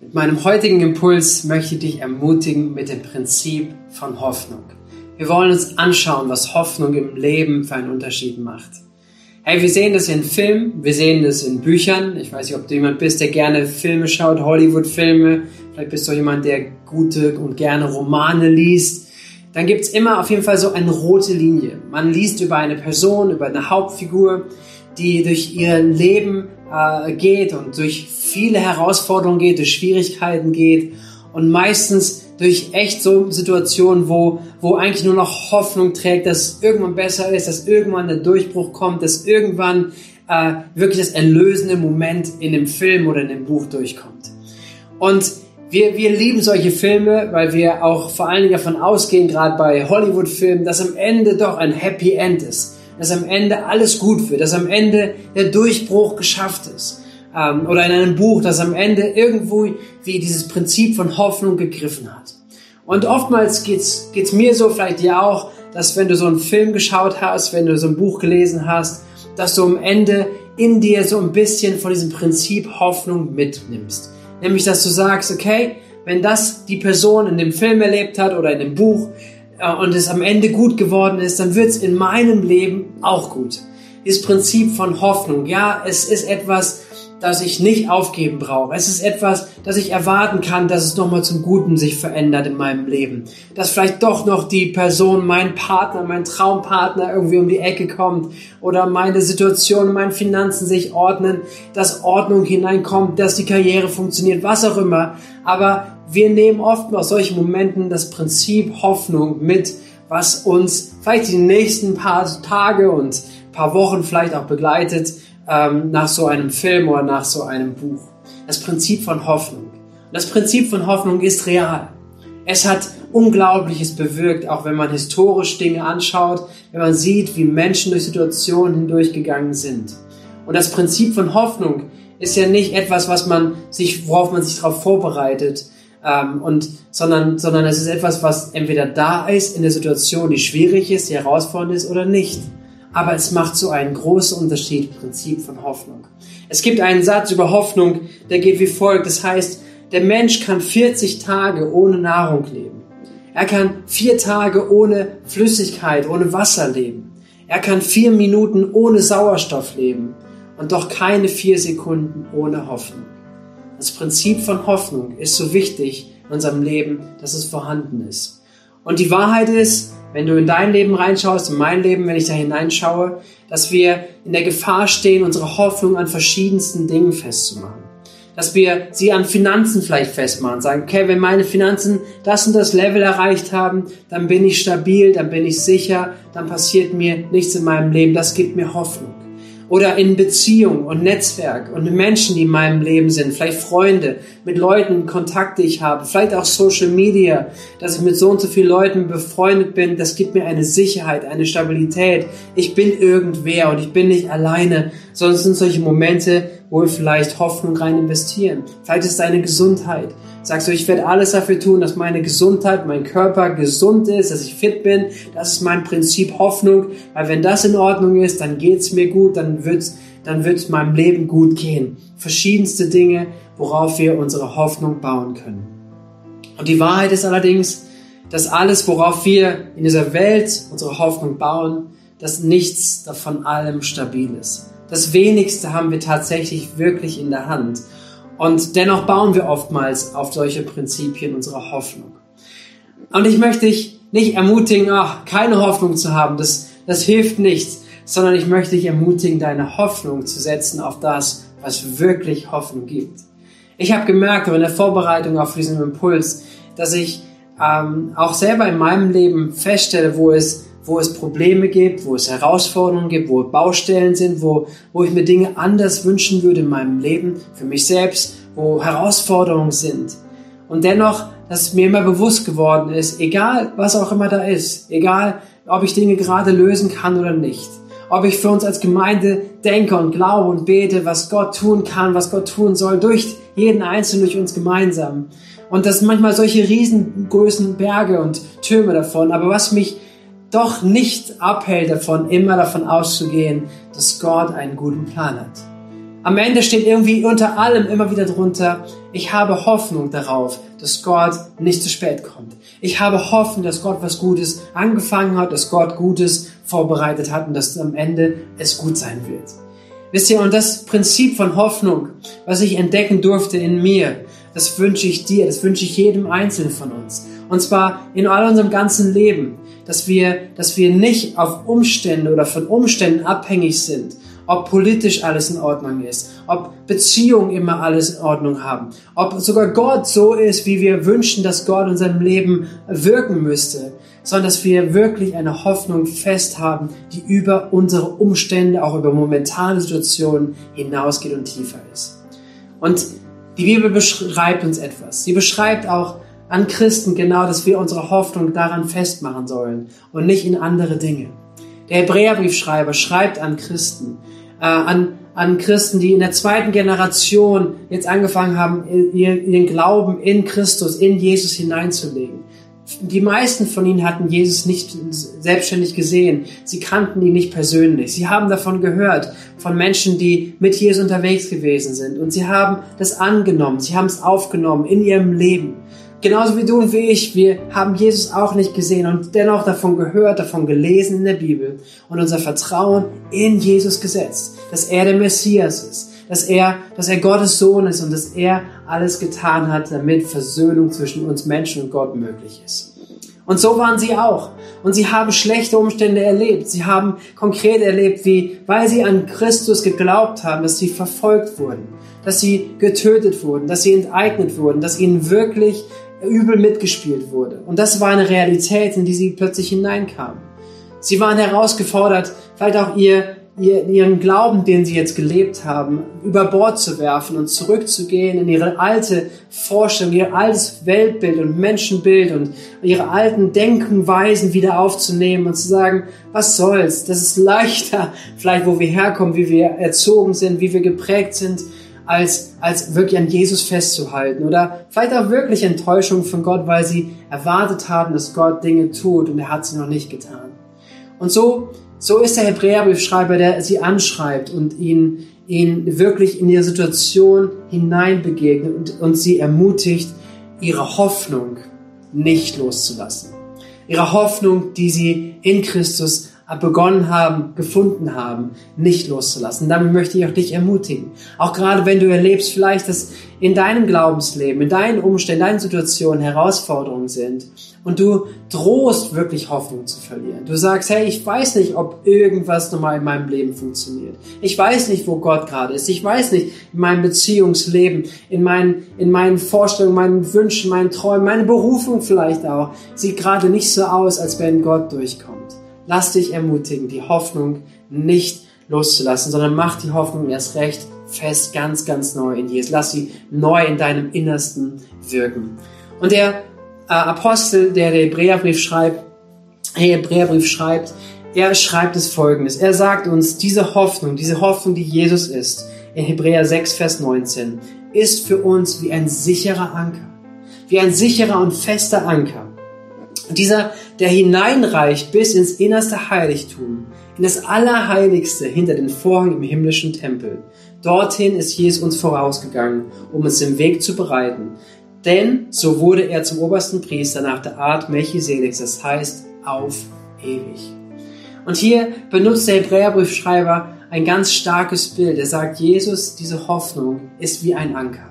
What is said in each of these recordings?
Mit meinem heutigen Impuls möchte ich dich ermutigen mit dem Prinzip von Hoffnung. Wir wollen uns anschauen, was Hoffnung im Leben für einen Unterschied macht. Hey, wir sehen das in Filmen, wir sehen das in Büchern. Ich weiß nicht, ob du jemand bist, der gerne Filme schaut, Hollywood-Filme. Vielleicht bist du jemand, der gute und gerne Romane liest. Dann gibt's immer auf jeden Fall so eine rote Linie. Man liest über eine Person, über eine Hauptfigur, die durch ihr Leben äh, geht und durch viele Herausforderungen geht, durch Schwierigkeiten geht und meistens durch echt so Situationen, wo, wo eigentlich nur noch Hoffnung trägt, dass es irgendwann besser ist, dass irgendwann der Durchbruch kommt, dass irgendwann äh, wirklich das erlösende Moment in dem Film oder in dem Buch durchkommt. Und wir, wir lieben solche Filme, weil wir auch vor allen Dingen davon ausgehen, gerade bei Hollywood-Filmen, dass am Ende doch ein Happy End ist dass am Ende alles gut wird, dass am Ende der Durchbruch geschafft ist. Ähm, oder in einem Buch, das am Ende irgendwo wie dieses Prinzip von Hoffnung gegriffen hat. Und oftmals geht's, geht's mir so, vielleicht dir auch, dass wenn du so einen Film geschaut hast, wenn du so ein Buch gelesen hast, dass du am Ende in dir so ein bisschen von diesem Prinzip Hoffnung mitnimmst. Nämlich, dass du sagst, okay, wenn das die Person in dem Film erlebt hat oder in dem Buch, äh, und es am Ende gut geworden ist, dann wird es in meinem Leben auch gut. Dieses Prinzip von Hoffnung, ja, es ist etwas, das ich nicht aufgeben brauche. Es ist etwas, das ich erwarten kann, dass es nochmal zum Guten sich verändert in meinem Leben. Dass vielleicht doch noch die Person, mein Partner, mein Traumpartner irgendwie um die Ecke kommt oder meine Situation, meine Finanzen sich ordnen, dass Ordnung hineinkommt, dass die Karriere funktioniert, was auch immer. Aber wir nehmen oft aus solchen Momenten das Prinzip Hoffnung mit, was uns vielleicht die nächsten paar Tage und paar Wochen vielleicht auch begleitet ähm, nach so einem Film oder nach so einem Buch. Das Prinzip von Hoffnung. Das Prinzip von Hoffnung ist real. Es hat Unglaubliches bewirkt, auch wenn man historisch Dinge anschaut, wenn man sieht, wie Menschen durch Situationen hindurchgegangen sind. Und das Prinzip von Hoffnung ist ja nicht etwas, was man sich, worauf man sich darauf vorbereitet, ähm, und, sondern, sondern es ist etwas, was entweder da ist in der Situation, die schwierig ist, die herausfordernd ist oder nicht. Aber es macht so einen großen Unterschied, Prinzip von Hoffnung. Es gibt einen Satz über Hoffnung, der geht wie folgt. Das heißt, der Mensch kann 40 Tage ohne Nahrung leben. Er kann vier Tage ohne Flüssigkeit, ohne Wasser leben. Er kann vier Minuten ohne Sauerstoff leben und doch keine vier Sekunden ohne Hoffnung. Das Prinzip von Hoffnung ist so wichtig in unserem Leben, dass es vorhanden ist. Und die Wahrheit ist, wenn du in dein Leben reinschaust, in mein Leben, wenn ich da hineinschaue, dass wir in der Gefahr stehen, unsere Hoffnung an verschiedensten Dingen festzumachen. Dass wir sie an Finanzen vielleicht festmachen, sagen, okay, wenn meine Finanzen das und das Level erreicht haben, dann bin ich stabil, dann bin ich sicher, dann passiert mir nichts in meinem Leben, das gibt mir Hoffnung oder in Beziehung und Netzwerk und Menschen, die in meinem Leben sind, vielleicht Freunde, mit Leuten Kontakte ich habe, vielleicht auch Social Media, dass ich mit so und so vielen Leuten befreundet bin, das gibt mir eine Sicherheit, eine Stabilität. Ich bin irgendwer und ich bin nicht alleine, sondern es sind solche Momente, wo wir vielleicht Hoffnung rein investieren. Vielleicht ist es deine Gesundheit. Sagst du, ich werde alles dafür tun, dass meine Gesundheit, mein Körper gesund ist, dass ich fit bin. Das ist mein Prinzip Hoffnung. Weil wenn das in Ordnung ist, dann geht's mir gut, dann wird's, dann wird meinem Leben gut gehen. Verschiedenste Dinge, worauf wir unsere Hoffnung bauen können. Und die Wahrheit ist allerdings, dass alles, worauf wir in dieser Welt unsere Hoffnung bauen, dass nichts davon allem stabil ist. Das wenigste haben wir tatsächlich wirklich in der Hand. Und dennoch bauen wir oftmals auf solche Prinzipien unsere Hoffnung. Und ich möchte dich nicht ermutigen, ach, keine Hoffnung zu haben, das, das hilft nichts, sondern ich möchte dich ermutigen, deine Hoffnung zu setzen auf das, was wirklich Hoffnung gibt. Ich habe gemerkt in der Vorbereitung auf diesen Impuls, dass ich ähm, auch selber in meinem Leben feststelle, wo es wo es Probleme gibt, wo es Herausforderungen gibt, wo Baustellen sind, wo, wo ich mir Dinge anders wünschen würde in meinem Leben, für mich selbst, wo Herausforderungen sind. Und dennoch, dass mir immer bewusst geworden ist, egal was auch immer da ist, egal ob ich Dinge gerade lösen kann oder nicht, ob ich für uns als Gemeinde denke und glaube und bete, was Gott tun kann, was Gott tun soll, durch jeden Einzelnen, durch uns gemeinsam. Und das sind manchmal solche riesengroßen Berge und Türme davon. Aber was mich doch nicht abhält davon, immer davon auszugehen, dass Gott einen guten Plan hat. am Ende steht irgendwie unter allem immer wieder drunter, ich habe Hoffnung darauf, dass Gott nicht zu spät kommt. Ich habe Hoffnung, dass Gott was Gutes angefangen hat, dass Gott Gutes vorbereitet hat und dass am Ende es gut sein wird. Wisst ihr, und das Prinzip von Hoffnung, was ich entdecken durfte in mir, das wünsche ich dir, das wünsche ich jedem Einzelnen von uns. Und zwar in all unserem ganzen Leben, dass wir, dass wir nicht auf Umstände oder von Umständen abhängig sind, ob politisch alles in Ordnung ist, ob Beziehungen immer alles in Ordnung haben, ob sogar Gott so ist, wie wir wünschen, dass Gott in unserem Leben wirken müsste, sondern dass wir wirklich eine Hoffnung fest haben, die über unsere Umstände, auch über momentane Situationen hinausgeht und tiefer ist. Und die Bibel beschreibt uns etwas. Sie beschreibt auch an Christen genau, dass wir unsere Hoffnung daran festmachen sollen und nicht in andere Dinge. Der Hebräerbriefschreiber schreibt an Christen, äh, an, an Christen, die in der zweiten Generation jetzt angefangen haben, ihren Glauben in Christus, in Jesus hineinzulegen. Die meisten von ihnen hatten Jesus nicht selbstständig gesehen. Sie kannten ihn nicht persönlich. Sie haben davon gehört, von Menschen, die mit Jesus unterwegs gewesen sind. Und sie haben das angenommen. Sie haben es aufgenommen in ihrem Leben. Genauso wie du und wie ich, wir haben Jesus auch nicht gesehen und dennoch davon gehört, davon gelesen in der Bibel und unser Vertrauen in Jesus gesetzt, dass er der Messias ist, dass er, dass er Gottes Sohn ist und dass er alles getan hat, damit Versöhnung zwischen uns Menschen und Gott möglich ist. Und so waren sie auch. Und sie haben schlechte Umstände erlebt. Sie haben konkret erlebt, wie, weil sie an Christus geglaubt haben, dass sie verfolgt wurden, dass sie getötet wurden, dass sie enteignet wurden, dass ihnen wirklich übel mitgespielt wurde. Und das war eine Realität, in die sie plötzlich hineinkamen. Sie waren herausgefordert, vielleicht auch ihr, ihr, ihren Glauben, den sie jetzt gelebt haben, über Bord zu werfen und zurückzugehen in ihre alte Vorstellung, ihr altes Weltbild und Menschenbild und ihre alten Denkenweisen wieder aufzunehmen und zu sagen, was soll's, das ist leichter, vielleicht wo wir herkommen, wie wir erzogen sind, wie wir geprägt sind, als, als wirklich an Jesus festzuhalten oder vielleicht auch wirklich Enttäuschung von Gott, weil sie erwartet haben, dass Gott Dinge tut und er hat sie noch nicht getan. Und so, so ist der Hebräerbriefschreiber, der sie anschreibt und ihn, ihn wirklich in ihre Situation hineinbegegnet und, und sie ermutigt, ihre Hoffnung nicht loszulassen. Ihre Hoffnung, die sie in Christus begonnen haben, gefunden haben, nicht loszulassen. Damit möchte ich auch dich ermutigen. Auch gerade wenn du erlebst vielleicht, dass in deinem Glaubensleben, in deinen Umständen, in deinen Situationen Herausforderungen sind und du drohst wirklich Hoffnung zu verlieren. Du sagst, hey, ich weiß nicht, ob irgendwas nochmal in meinem Leben funktioniert. Ich weiß nicht, wo Gott gerade ist. Ich weiß nicht, in meinem Beziehungsleben, in meinen, in meinen Vorstellungen, meinen Wünschen, meinen Träumen, meine Berufung vielleicht auch, sieht gerade nicht so aus, als wenn Gott durchkommt. Lass dich ermutigen, die Hoffnung nicht loszulassen, sondern mach die Hoffnung erst recht fest, ganz, ganz neu in Jesus. Lass sie neu in deinem Innersten wirken. Und der äh, Apostel, der den Hebräerbrief schreibt, Hebräerbrief schreibt, er schreibt es folgendes. Er sagt uns, diese Hoffnung, diese Hoffnung, die Jesus ist, in Hebräer 6, Vers 19, ist für uns wie ein sicherer Anker. Wie ein sicherer und fester Anker dieser, der hineinreicht bis ins innerste Heiligtum, in das Allerheiligste hinter den Vorhang im himmlischen Tempel. Dorthin ist Jesus uns vorausgegangen, um uns den Weg zu bereiten. Denn so wurde er zum obersten Priester nach der Art Melchisedeks, das heißt auf ewig. Und hier benutzt der Hebräerbriefschreiber ein ganz starkes Bild. Er sagt, Jesus, diese Hoffnung ist wie ein Anker.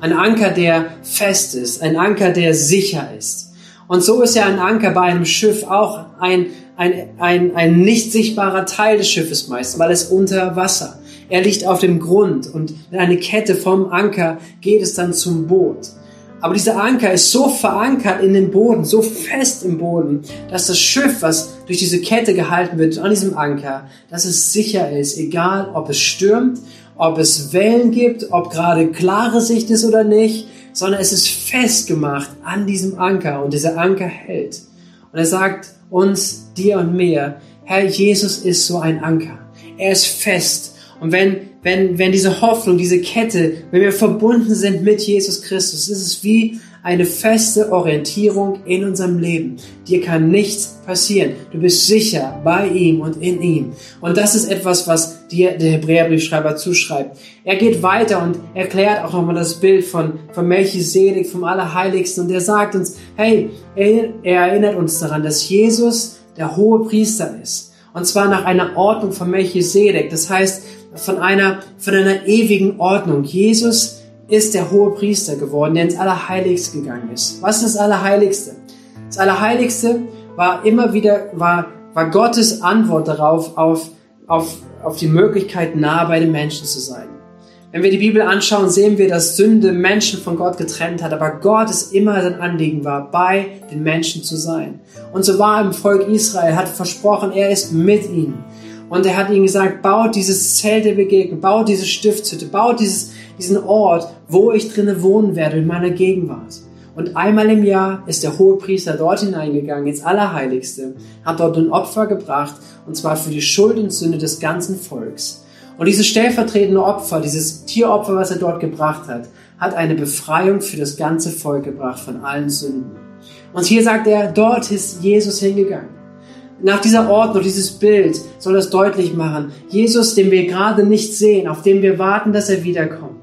Ein Anker, der fest ist, ein Anker, der sicher ist. Und so ist ja ein Anker bei einem Schiff auch ein, ein, ein, ein nicht sichtbarer Teil des Schiffes meist, weil es unter Wasser. Er liegt auf dem Grund und mit einer Kette vom Anker geht es dann zum Boot. Aber dieser Anker ist so verankert in den Boden, so fest im Boden, dass das Schiff, was durch diese Kette gehalten wird, an diesem Anker, dass es sicher ist, egal ob es stürmt, ob es Wellen gibt, ob gerade klare Sicht ist oder nicht, sondern es ist festgemacht an diesem Anker und dieser Anker hält. Und er sagt uns, dir und mir, Herr Jesus ist so ein Anker. Er ist fest. Und wenn, wenn, wenn diese Hoffnung, diese Kette, wenn wir verbunden sind mit Jesus Christus, ist es wie eine feste Orientierung in unserem Leben. Dir kann nichts passieren. Du bist sicher bei ihm und in ihm. Und das ist etwas, was dir der Hebräerbriefschreiber zuschreibt. Er geht weiter und erklärt auch nochmal das Bild von, von Melchisedek, vom Allerheiligsten. Und er sagt uns, hey, er, er erinnert uns daran, dass Jesus der hohe Priester ist. Und zwar nach einer Ordnung von Melchisedek. Das heißt, von einer, von einer ewigen Ordnung. Jesus ist der hohe Priester geworden, der ins Allerheiligste gegangen ist. Was ist das Allerheiligste? Das Allerheiligste war immer wieder, war, war Gottes Antwort darauf, auf, auf, auf die Möglichkeit, nah bei den Menschen zu sein. Wenn wir die Bibel anschauen, sehen wir, dass Sünde Menschen von Gott getrennt hat, aber Gott es immer sein Anliegen war, bei den Menschen zu sein. Und so war im Volk Israel, hat versprochen, er ist mit ihnen. Und er hat ihnen gesagt, baut dieses Zelt der Begegnung, baut diese Stiftshütte, baut dieses, diesen Ort, wo ich drinnen wohnen werde, in meiner Gegenwart. Und einmal im Jahr ist der hohe Priester dort hineingegangen, ins Allerheiligste, hat dort ein Opfer gebracht, und zwar für die Schuld und Sünde des ganzen Volks. Und dieses stellvertretende Opfer, dieses Tieropfer, was er dort gebracht hat, hat eine Befreiung für das ganze Volk gebracht von allen Sünden. Und hier sagt er, dort ist Jesus hingegangen. Nach dieser Ordnung, dieses Bild soll das deutlich machen. Jesus, den wir gerade nicht sehen, auf den wir warten, dass er wiederkommt,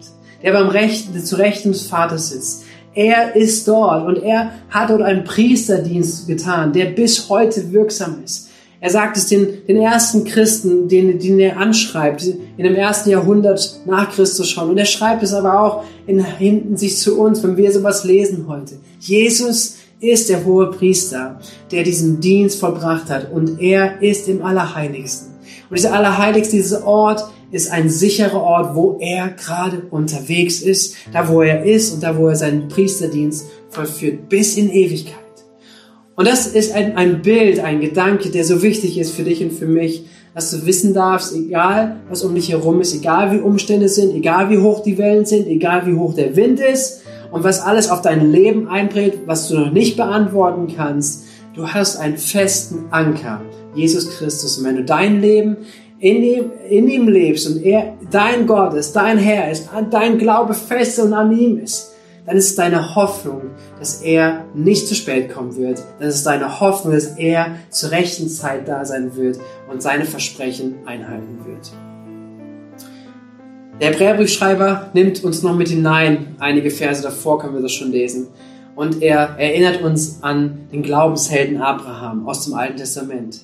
der beim Rechten, zu Rechten des Vaters sitzt. Er ist dort und er hat dort einen Priesterdienst getan, der bis heute wirksam ist. Er sagt es den, den ersten Christen, den, den er anschreibt, in dem ersten Jahrhundert nach Christus schon. Und er schreibt es aber auch in, hinten sich zu uns, wenn wir sowas lesen heute. Jesus ist der hohe Priester, der diesen Dienst vollbracht hat und er ist im Allerheiligsten. Und dieser Allerheiligste, dieser Ort ist ein sicherer Ort, wo er gerade unterwegs ist, da wo er ist und da wo er seinen Priesterdienst vollführt, bis in Ewigkeit. Und das ist ein, ein Bild, ein Gedanke, der so wichtig ist für dich und für mich, dass du wissen darfst, egal was um dich herum ist, egal wie Umstände sind, egal wie hoch die Wellen sind, egal wie hoch der Wind ist, und was alles auf dein Leben einprägt, was du noch nicht beantworten kannst, du hast einen festen Anker, Jesus Christus. Und wenn du dein Leben in ihm, in ihm lebst und er dein Gott ist, dein Herr ist, dein Glaube fest und an ihm ist, dann ist es deine Hoffnung, dass er nicht zu spät kommen wird. Dann ist es deine Hoffnung, dass er zur rechten Zeit da sein wird und seine Versprechen einhalten wird. Der Hebräerbriefschreiber nimmt uns noch mit hinein. Einige Verse davor können wir das schon lesen. Und er erinnert uns an den Glaubenshelden Abraham aus dem Alten Testament.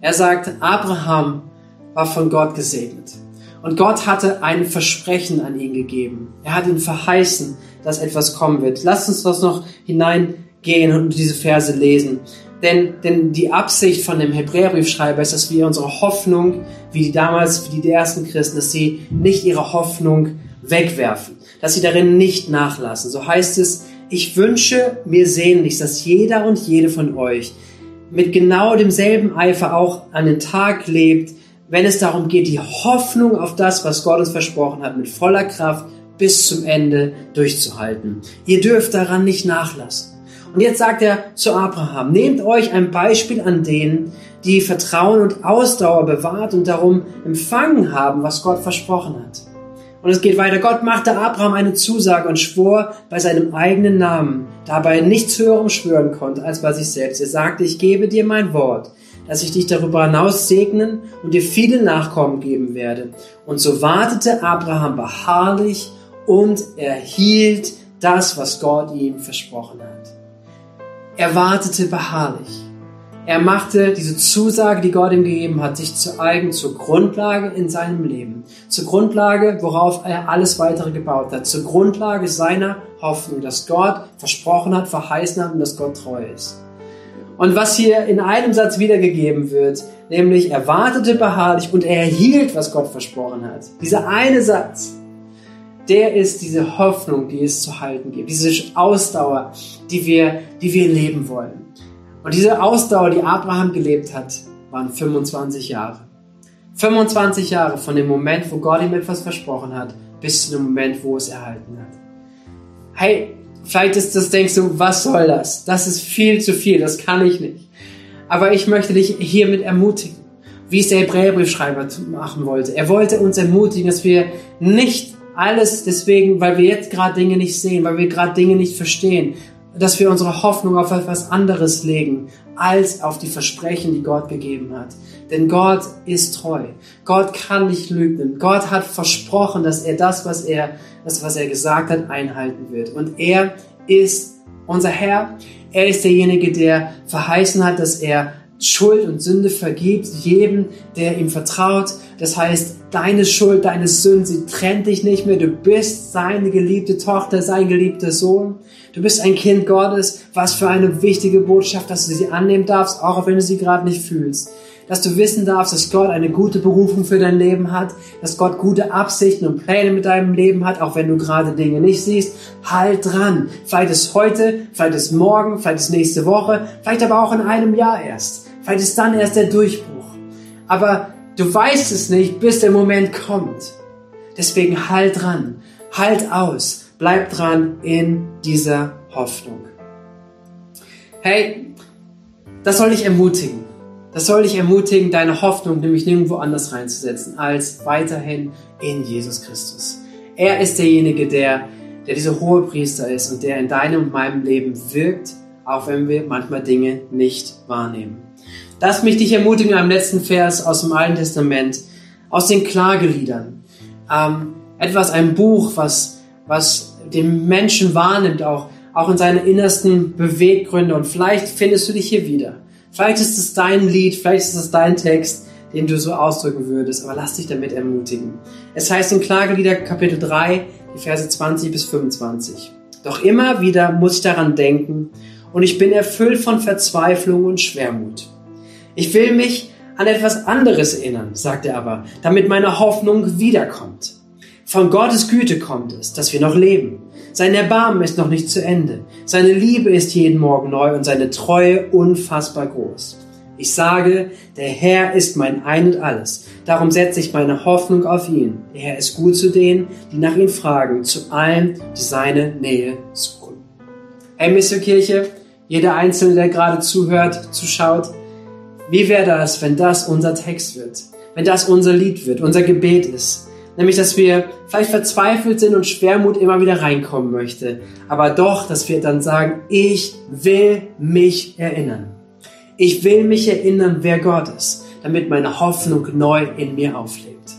Er sagt, Abraham war von Gott gesegnet. Und Gott hatte ein Versprechen an ihn gegeben. Er hat ihn verheißen, dass etwas kommen wird. Lasst uns das noch hineingehen und diese Verse lesen. Denn, denn die Absicht von dem Hebräerbriefschreiber ist, dass wir unsere Hoffnung, wie die damals, wie die ersten Christen, dass sie nicht ihre Hoffnung wegwerfen, dass sie darin nicht nachlassen. So heißt es, ich wünsche mir sehnlichst, dass jeder und jede von euch mit genau demselben Eifer auch an den Tag lebt, wenn es darum geht, die Hoffnung auf das, was Gott uns versprochen hat, mit voller Kraft bis zum Ende durchzuhalten. Ihr dürft daran nicht nachlassen. Und jetzt sagt er zu Abraham, nehmt euch ein Beispiel an denen, die Vertrauen und Ausdauer bewahrt und darum empfangen haben, was Gott versprochen hat. Und es geht weiter. Gott machte Abraham eine Zusage und schwor bei seinem eigenen Namen, dabei nichts höherem schwören konnte als bei sich selbst. Er sagte, ich gebe dir mein Wort, dass ich dich darüber hinaus segnen und dir viele Nachkommen geben werde. Und so wartete Abraham beharrlich und erhielt das, was Gott ihm versprochen hat. Er wartete beharrlich. Er machte diese Zusage, die Gott ihm gegeben hat, sich zu eigen zur Grundlage in seinem Leben. Zur Grundlage, worauf er alles weitere gebaut hat. Zur Grundlage seiner Hoffnung, dass Gott versprochen hat, verheißen hat und dass Gott treu ist. Und was hier in einem Satz wiedergegeben wird, nämlich er wartete beharrlich und er erhielt, was Gott versprochen hat. Dieser eine Satz der ist diese Hoffnung, die es zu halten gibt, diese Ausdauer, die wir, die wir leben wollen. Und diese Ausdauer, die Abraham gelebt hat, waren 25 Jahre. 25 Jahre von dem Moment, wo Gott ihm etwas versprochen hat, bis zu dem Moment, wo es erhalten hat. Hey, vielleicht ist das, denkst du, was soll das? Das ist viel zu viel, das kann ich nicht. Aber ich möchte dich hiermit ermutigen. wie es der Hebräerbriefschreiber machen wollte. Er wollte uns ermutigen, dass wir nicht alles deswegen, weil wir jetzt gerade Dinge nicht sehen, weil wir gerade Dinge nicht verstehen, dass wir unsere Hoffnung auf etwas anderes legen, als auf die Versprechen, die Gott gegeben hat. Denn Gott ist treu. Gott kann nicht lügen. Gott hat versprochen, dass er das, was er, das, was er gesagt hat, einhalten wird. Und er ist unser Herr. Er ist derjenige, der verheißen hat, dass er Schuld und Sünde vergibt, jedem, der ihm vertraut. Das heißt, deine Schuld, deine Sünde, sie trennt dich nicht mehr. Du bist seine geliebte Tochter, sein geliebter Sohn. Du bist ein Kind Gottes. Was für eine wichtige Botschaft, dass du sie annehmen darfst, auch wenn du sie gerade nicht fühlst. Dass du wissen darfst, dass Gott eine gute Berufung für dein Leben hat, dass Gott gute Absichten und Pläne mit deinem Leben hat, auch wenn du gerade Dinge nicht siehst. Halt dran. Vielleicht ist heute, vielleicht ist morgen, vielleicht ist nächste Woche, vielleicht aber auch in einem Jahr erst. Vielleicht ist dann erst der Durchbruch. Aber du weißt es nicht, bis der Moment kommt. Deswegen halt dran, halt aus, bleib dran in dieser Hoffnung. Hey, das soll dich ermutigen. Das soll dich ermutigen, deine Hoffnung nämlich nirgendwo anders reinzusetzen, als weiterhin in Jesus Christus. Er ist derjenige, der, der dieser hohe Priester ist und der in deinem und meinem Leben wirkt, auch wenn wir manchmal Dinge nicht wahrnehmen. Lass mich dich ermutigen am letzten Vers aus dem Alten Testament, aus den Klageliedern. Ähm, etwas, ein Buch, was, was den Menschen wahrnimmt, auch, auch in seine innersten Beweggründe. Und vielleicht findest du dich hier wieder. Vielleicht ist es dein Lied, vielleicht ist es dein Text, den du so ausdrücken würdest, aber lass dich damit ermutigen. Es heißt in Klagelieder Kapitel 3, die Verse 20 bis 25. Doch immer wieder muss ich daran denken und ich bin erfüllt von Verzweiflung und Schwermut. Ich will mich an etwas anderes erinnern, sagt er aber, damit meine Hoffnung wiederkommt. Von Gottes Güte kommt es, dass wir noch leben. Sein Erbarmen ist noch nicht zu Ende. Seine Liebe ist jeden Morgen neu und seine Treue unfassbar groß. Ich sage, der Herr ist mein Ein und alles. Darum setze ich meine Hoffnung auf ihn. Der Herr ist gut zu denen, die nach ihm fragen, zu allen, die seine Nähe suchen. Hey, Mission Kirche, jeder Einzelne, der gerade zuhört, zuschaut, wie wäre das, wenn das unser Text wird? Wenn das unser Lied wird, unser Gebet ist? Nämlich, dass wir vielleicht verzweifelt sind und Schwermut immer wieder reinkommen möchte. Aber doch, dass wir dann sagen, ich will mich erinnern. Ich will mich erinnern, wer Gott ist, damit meine Hoffnung neu in mir auflebt.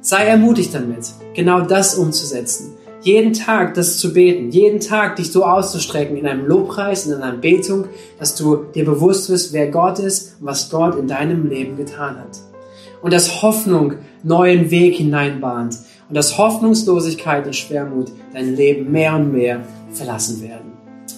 Sei ermutigt damit, genau das umzusetzen jeden Tag das zu beten, jeden Tag dich so auszustrecken in einem Lobpreis, in einer Betung, dass du dir bewusst wirst, wer Gott ist und was Gott in deinem Leben getan hat. Und dass Hoffnung neuen Weg hineinbahnt und dass Hoffnungslosigkeit und Schwermut dein Leben mehr und mehr verlassen werden.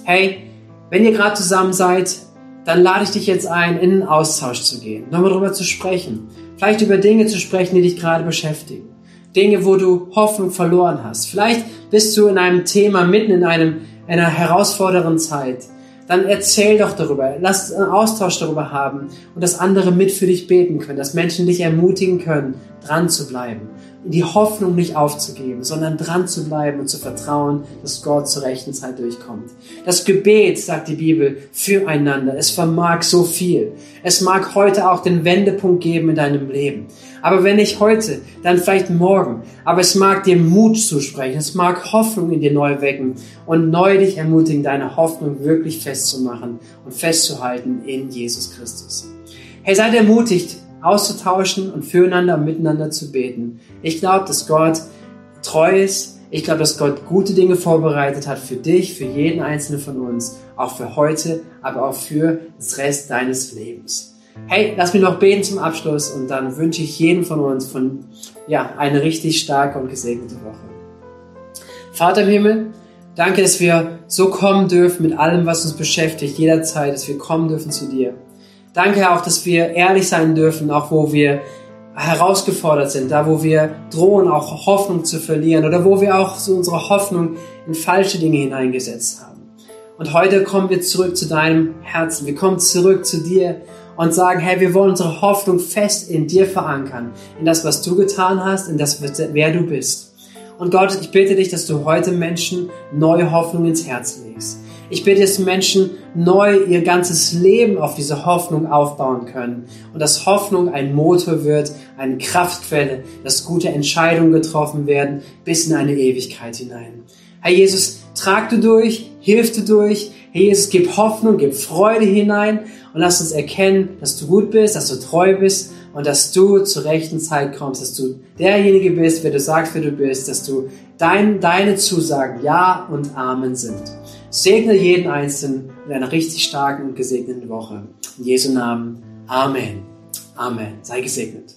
Hey, wenn ihr gerade zusammen seid, dann lade ich dich jetzt ein, in einen Austausch zu gehen, nochmal darüber zu sprechen, vielleicht über Dinge zu sprechen, die dich gerade beschäftigen. Dinge, wo du Hoffnung verloren hast. Vielleicht bist du in einem Thema mitten in einem, einer herausfordernden Zeit. Dann erzähl doch darüber. Lass einen Austausch darüber haben und dass andere mit für dich beten können, dass Menschen dich ermutigen können, dran zu bleiben die Hoffnung nicht aufzugeben, sondern dran zu bleiben und zu vertrauen, dass Gott zur rechten Zeit durchkommt. Das Gebet, sagt die Bibel, füreinander, es vermag so viel. Es mag heute auch den Wendepunkt geben in deinem Leben. Aber wenn nicht heute, dann vielleicht morgen. Aber es mag dir Mut zusprechen, es mag Hoffnung in dir neu wecken und neu dich ermutigen, deine Hoffnung wirklich festzumachen und festzuhalten in Jesus Christus. Hey, seid ermutigt, auszutauschen und füreinander und miteinander zu beten. Ich glaube, dass Gott treu ist. Ich glaube, dass Gott gute Dinge vorbereitet hat für dich, für jeden einzelnen von uns, auch für heute, aber auch für das Rest deines Lebens. Hey, lass mich noch beten zum Abschluss und dann wünsche ich jedem von uns von, ja, eine richtig starke und gesegnete Woche. Vater im Himmel, danke, dass wir so kommen dürfen mit allem, was uns beschäftigt, jederzeit, dass wir kommen dürfen zu dir. Danke auch, dass wir ehrlich sein dürfen, auch wo wir herausgefordert sind, da wo wir drohen, auch Hoffnung zu verlieren oder wo wir auch so unsere Hoffnung in falsche Dinge hineingesetzt haben. Und heute kommen wir zurück zu deinem Herzen. Wir kommen zurück zu dir und sagen, hey, wir wollen unsere Hoffnung fest in dir verankern, in das, was du getan hast, in das, wer du bist. Und Gott, ich bitte dich, dass du heute Menschen neue Hoffnung ins Herz legst. Ich bitte, dass Menschen neu ihr ganzes Leben auf diese Hoffnung aufbauen können und dass Hoffnung ein Motor wird, eine Kraftquelle, dass gute Entscheidungen getroffen werden bis in eine Ewigkeit hinein. Herr Jesus, trag du durch, hilf du durch. Herr Jesus, gib Hoffnung, gib Freude hinein und lass uns erkennen, dass du gut bist, dass du treu bist und dass du zur rechten Zeit kommst, dass du derjenige bist, wer du sagst, wer du bist, dass du dein, deine Zusagen Ja und Amen sind. Segne jeden Einzelnen in einer richtig starken und gesegneten Woche. In Jesu Namen. Amen. Amen. Sei gesegnet.